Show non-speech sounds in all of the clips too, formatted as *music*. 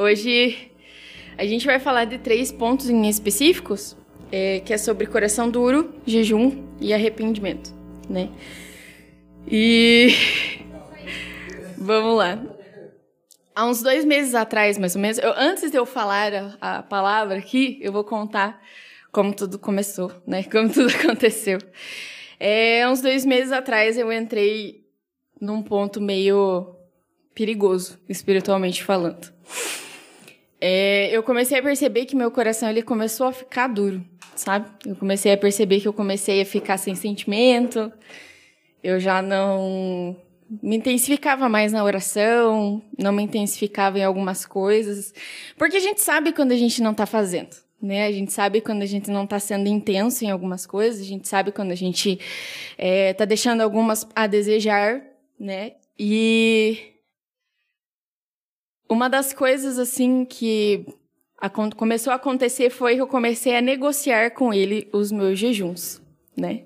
Hoje a gente vai falar de três pontos em específicos, é, que é sobre coração duro, jejum e arrependimento, né? E *laughs* vamos lá. Há uns dois meses atrás, mais ou menos, eu, antes de eu falar a, a palavra aqui, eu vou contar como tudo começou, né? *laughs* Como tudo aconteceu. É, uns dois meses atrás eu entrei num ponto meio perigoso, espiritualmente falando. É, eu comecei a perceber que meu coração ele começou a ficar duro, sabe? Eu comecei a perceber que eu comecei a ficar sem sentimento. Eu já não me intensificava mais na oração, não me intensificava em algumas coisas, porque a gente sabe quando a gente não está fazendo, né? A gente sabe quando a gente não está sendo intenso em algumas coisas, a gente sabe quando a gente está é, deixando algumas a desejar, né? E uma das coisas assim que começou a acontecer foi que eu comecei a negociar com ele os meus jejuns, né?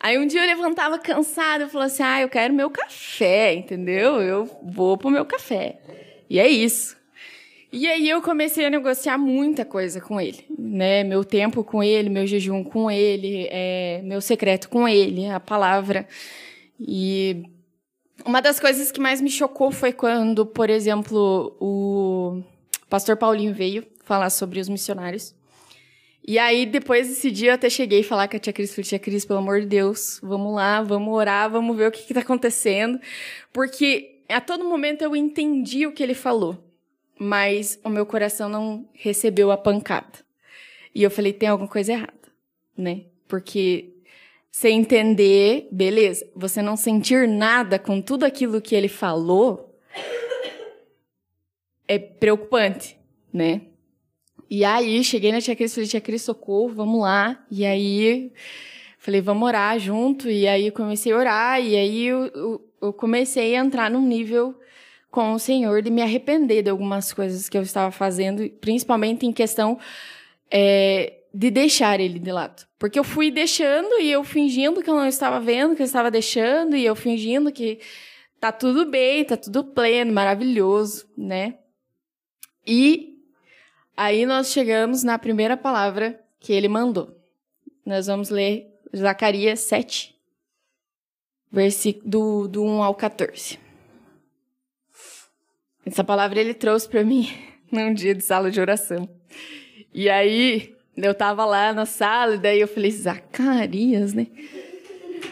Aí um dia eu levantava cansada e falava assim: ah, eu quero meu café, entendeu? Eu vou pro meu café. E é isso. E aí eu comecei a negociar muita coisa com ele, né? Meu tempo com ele, meu jejum com ele, é, meu secreto com ele, a palavra. E uma das coisas que mais me chocou foi quando, por exemplo, o pastor Paulinho veio falar sobre os missionários. E aí, depois desse dia, eu até cheguei a falar com a tia Cris, falei, tia Cris, pelo amor de Deus, vamos lá, vamos orar, vamos ver o que está acontecendo. Porque a todo momento eu entendi o que ele falou, mas o meu coração não recebeu a pancada. E eu falei, tem alguma coisa errada, né? Porque você entender, beleza, você não sentir nada com tudo aquilo que ele falou é preocupante, né? E aí, cheguei na tia Cris, falei, tia Cris, socorro, vamos lá. E aí, falei, vamos orar junto. E aí, comecei a orar. E aí, eu, eu, eu comecei a entrar num nível com o Senhor de me arrepender de algumas coisas que eu estava fazendo, principalmente em questão é, de deixar ele de lado. Porque eu fui deixando e eu fingindo que eu não estava vendo, que eu estava deixando, e eu fingindo que tá tudo bem, tá tudo pleno, maravilhoso, né? E Aí nós chegamos na primeira palavra que ele mandou. Nós vamos ler Zacarias 7, versículo do, do 1 ao 14. Essa palavra ele trouxe para mim *laughs* num dia de sala de oração. E aí eu tava lá na sala, e daí eu falei, Zacarias, né?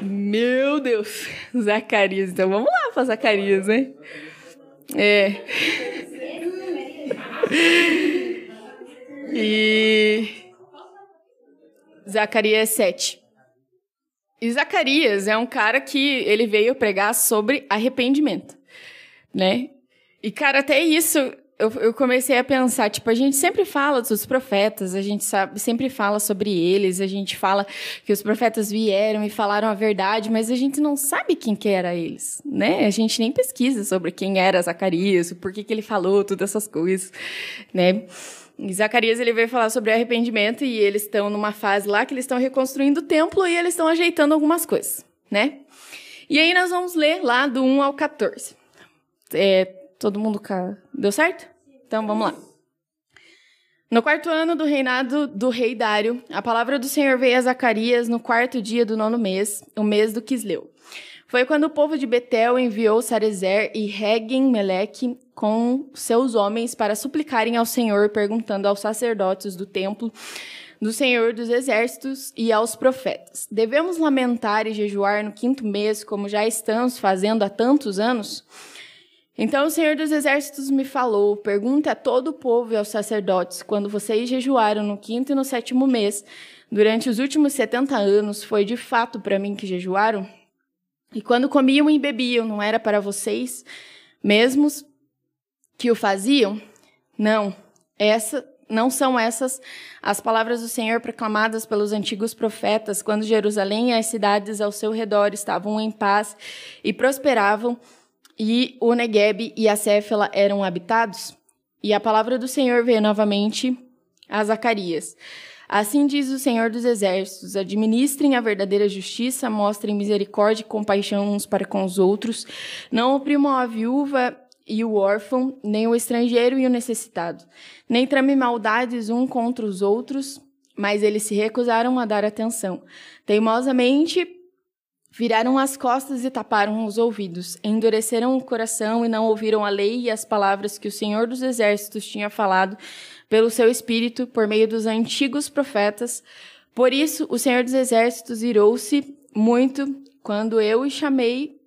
Meu Deus, Zacarias. Então vamos lá para Zacarias, né? É. E Zacarias 7. E Zacarias é um cara que ele veio pregar sobre arrependimento, né? E, cara, até isso eu, eu, comecei a pensar, tipo, a gente sempre fala dos profetas, a gente sabe, sempre fala sobre eles, a gente fala que os profetas vieram e falaram a verdade, mas a gente não sabe quem que era eles, né? A gente nem pesquisa sobre quem era Zacarias, por que que ele falou todas essas coisas, né? Em Zacarias ele veio falar sobre arrependimento e eles estão numa fase lá que eles estão reconstruindo o templo e eles estão ajeitando algumas coisas, né? E aí nós vamos ler lá do 1 ao 14. É, todo mundo deu certo? Então vamos lá. No quarto ano do reinado do rei Dário, a palavra do Senhor veio a Zacarias no quarto dia do nono mês, o mês do Quisleu. Foi quando o povo de Betel enviou Sarezer e Regen Meleque com seus homens para suplicarem ao Senhor, perguntando aos sacerdotes do templo do Senhor dos Exércitos e aos profetas: Devemos lamentar e jejuar no quinto mês, como já estamos fazendo há tantos anos? Então o Senhor dos Exércitos me falou: Pergunta a todo o povo e aos sacerdotes: quando vocês jejuaram no quinto e no sétimo mês, durante os últimos setenta anos, foi de fato para mim que jejuaram? E quando comiam e bebiam, não era para vocês mesmos que o faziam? Não, essa não são essas as palavras do Senhor proclamadas pelos antigos profetas, quando Jerusalém e as cidades ao seu redor estavam em paz e prosperavam, e o Negueb e a Céfala eram habitados? E a palavra do Senhor veio novamente a Zacarias. Assim diz o Senhor dos Exércitos: administrem a verdadeira justiça, mostrem misericórdia e compaixão uns para com os outros, não oprimam a viúva e o órfão, nem o estrangeiro e o necessitado. Nem trame maldades um contra os outros, mas eles se recusaram a dar atenção. Teimosamente viraram as costas e taparam os ouvidos, endureceram o coração e não ouviram a lei e as palavras que o Senhor dos Exércitos tinha falado pelo seu espírito por meio dos antigos profetas. Por isso, o Senhor dos Exércitos irou-se muito quando eu o chamei